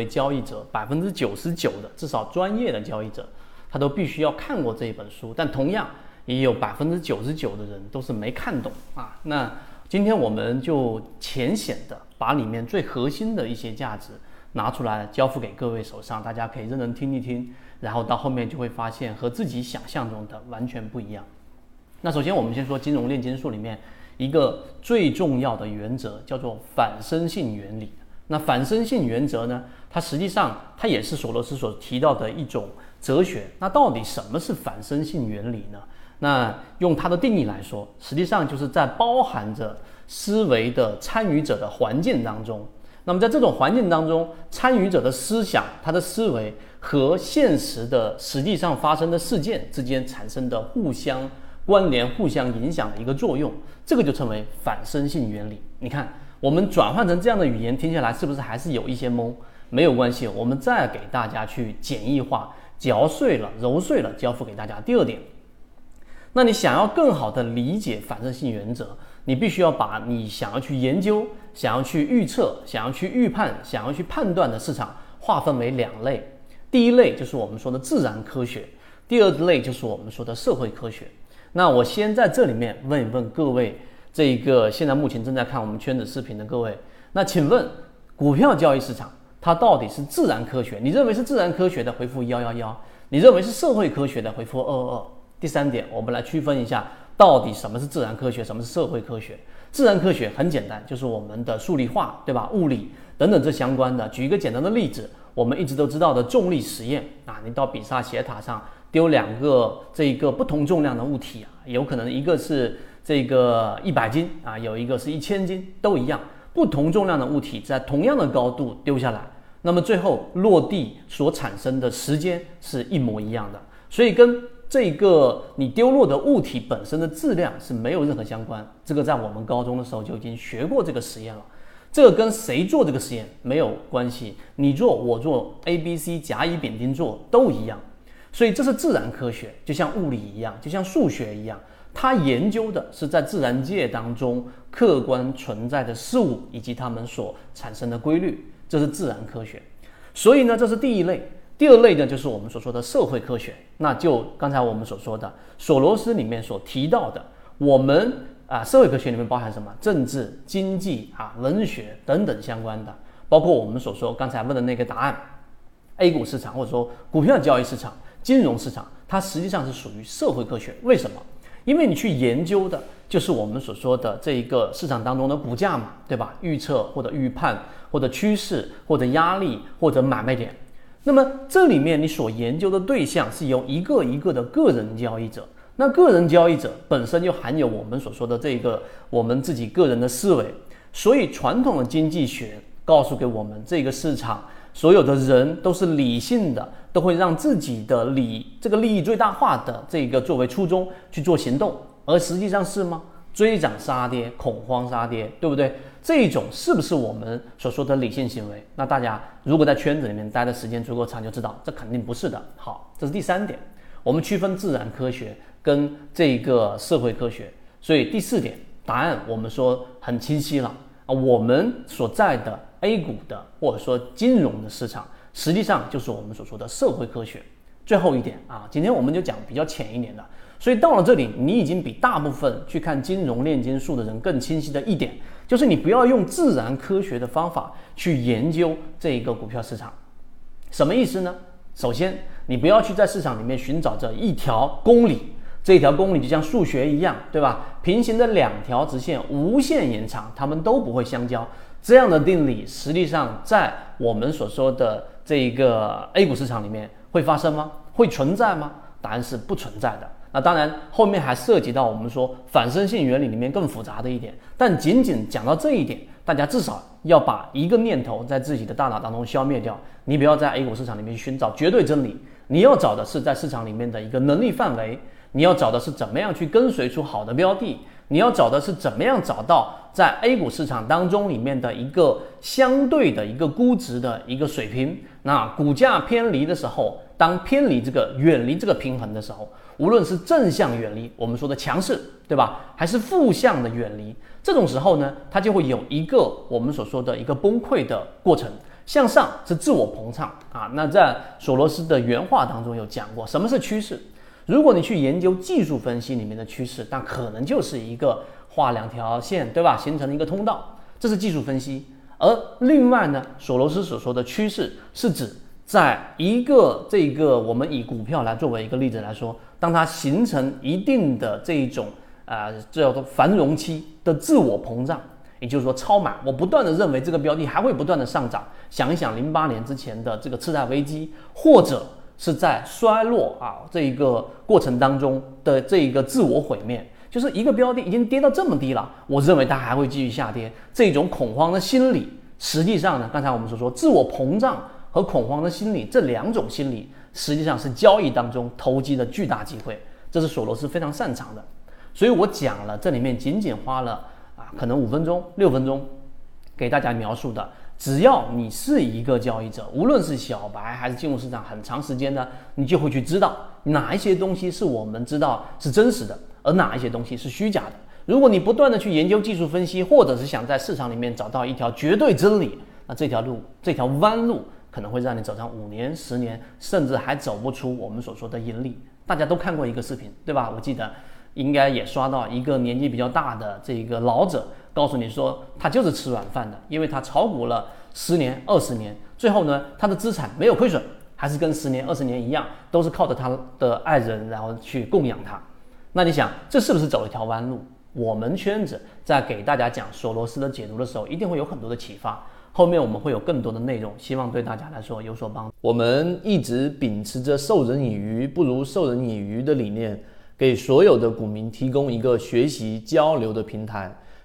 为交易者百分之九十九的，至少专业的交易者，他都必须要看过这一本书。但同样也有百分之九十九的人都是没看懂啊。那今天我们就浅显的把里面最核心的一些价值拿出来交付给各位手上，大家可以认真听一听，然后到后面就会发现和自己想象中的完全不一样。那首先我们先说金融炼金术里面一个最重要的原则，叫做反身性原理。那反身性原则呢？它实际上它也是索罗斯所提到的一种哲学。那到底什么是反身性原理呢？那用它的定义来说，实际上就是在包含着思维的参与者的环境当中。那么在这种环境当中，参与者的思想、他的思维和现实的实际上发生的事件之间产生的互相关联、互相影响的一个作用，这个就称为反身性原理。你看。我们转换成这样的语言听下来，是不是还是有一些懵？没有关系，我们再给大家去简易化、嚼碎了、揉碎了，交付给大家。第二点，那你想要更好的理解反射性原则，你必须要把你想要去研究、想要去预测、想要去预判、想要去判断的市场划分为两类。第一类就是我们说的自然科学，第二类就是我们说的社会科学。那我先在这里面问一问各位。这一个现在目前正在看我们圈子视频的各位，那请问股票交易市场它到底是自然科学？你认为是自然科学的回复幺幺幺，你认为是社会科学的回复二二二。第三点，我们来区分一下，到底什么是自然科学，什么是社会科学？自然科学很简单，就是我们的数理化，对吧？物理等等这相关的。举一个简单的例子，我们一直都知道的重力实验啊，你到比萨斜塔上丢两个这一个不同重量的物体啊，有可能一个是。这个一百斤啊，有一个是一千斤，都一样。不同重量的物体在同样的高度丢下来，那么最后落地所产生的时间是一模一样的。所以跟这个你丢落的物体本身的质量是没有任何相关。这个在我们高中的时候就已经学过这个实验了。这个跟谁做这个实验没有关系，你做我做 A、B、C 甲乙丙丁做都一样。所以这是自然科学，就像物理一样，就像数学一样。他研究的是在自然界当中客观存在的事物以及它们所产生的规律，这是自然科学。所以呢，这是第一类。第二类呢，就是我们所说的社会科学。那就刚才我们所说的索罗斯里面所提到的，我们啊，社会科学里面包含什么？政治、经济啊、文学等等相关的，包括我们所说刚才问的那个答案，A 股市场或者说股票交易市场、金融市场，它实际上是属于社会科学。为什么？因为你去研究的就是我们所说的这一个市场当中的股价嘛，对吧？预测或者预判或者趋势或者压力或者买卖点。那么这里面你所研究的对象是由一个一个的个人交易者，那个人交易者本身就含有我们所说的这个我们自己个人的思维，所以传统的经济学告诉给我们这个市场。所有的人都是理性的，都会让自己的利这个利益最大化的这个作为初衷去做行动，而实际上是吗？追涨杀跌，恐慌杀跌，对不对？这种是不是我们所说的理性行为？那大家如果在圈子里面待的时间足够长，就知道这肯定不是的。好，这是第三点，我们区分自然科学跟这个社会科学。所以第四点答案我们说很清晰了啊，我们所在的。A 股的或者说金融的市场，实际上就是我们所说的社会科学。最后一点啊，今天我们就讲比较浅一点的。所以到了这里，你已经比大部分去看金融炼金术的人更清晰的一点，就是你不要用自然科学的方法去研究这一个股票市场。什么意思呢？首先，你不要去在市场里面寻找这一条公理，这一条公理就像数学一样，对吧？平行的两条直线无限延长，它们都不会相交。这样的定理实际上在我们所说的这一个 A 股市场里面会发生吗？会存在吗？答案是不存在的。那当然后面还涉及到我们说反身性原理里面更复杂的一点，但仅仅讲到这一点，大家至少要把一个念头在自己的大脑当中消灭掉。你不要在 A 股市场里面寻找绝对真理，你要找的是在市场里面的一个能力范围，你要找的是怎么样去跟随出好的标的。你要找的是怎么样找到在 A 股市场当中里面的一个相对的一个估值的一个水平。那股价偏离的时候，当偏离这个远离这个平衡的时候，无论是正向远离，我们说的强势，对吧？还是负向的远离，这种时候呢，它就会有一个我们所说的一个崩溃的过程。向上是自我膨胀啊。那在索罗斯的原话当中有讲过，什么是趋势？如果你去研究技术分析里面的趋势，那可能就是一个画两条线，对吧？形成一个通道，这是技术分析。而另外呢，索罗斯所说的趋势是指在一个这个我们以股票来作为一个例子来说，当它形成一定的这一种啊这叫做繁荣期的自我膨胀，也就是说超买，我不断的认为这个标的还会不断的上涨。想一想零八年之前的这个次贷危机，或者是在衰落啊这一个过程当中的这一个自我毁灭。就是一个标的已经跌到这么低了，我认为它还会继续下跌。这种恐慌的心理，实际上呢，刚才我们所说自我膨胀和恐慌的心理这两种心理，实际上是交易当中投机的巨大机会。这是索罗斯非常擅长的。所以我讲了，这里面仅仅花了啊，可能五分钟、六分钟，给大家描述的。只要你是一个交易者，无论是小白还是进入市场很长时间的，你就会去知道哪一些东西是我们知道是真实的。而哪一些东西是虚假的？如果你不断的去研究技术分析，或者是想在市场里面找到一条绝对真理，那这条路这条弯路可能会让你走上五年、十年，甚至还走不出我们所说的盈利。大家都看过一个视频，对吧？我记得应该也刷到一个年纪比较大的这个老者，告诉你说他就是吃软饭的，因为他炒股了十年、二十年，最后呢他的资产没有亏损，还是跟十年、二十年一样，都是靠着他的爱人然后去供养他。那你想，这是不是走了一条弯路？我们圈子在给大家讲索罗斯的解读的时候，一定会有很多的启发。后面我们会有更多的内容，希望对大家来说有所帮助。我们一直秉持着授人以鱼不如授人以渔的理念，给所有的股民提供一个学习交流的平台。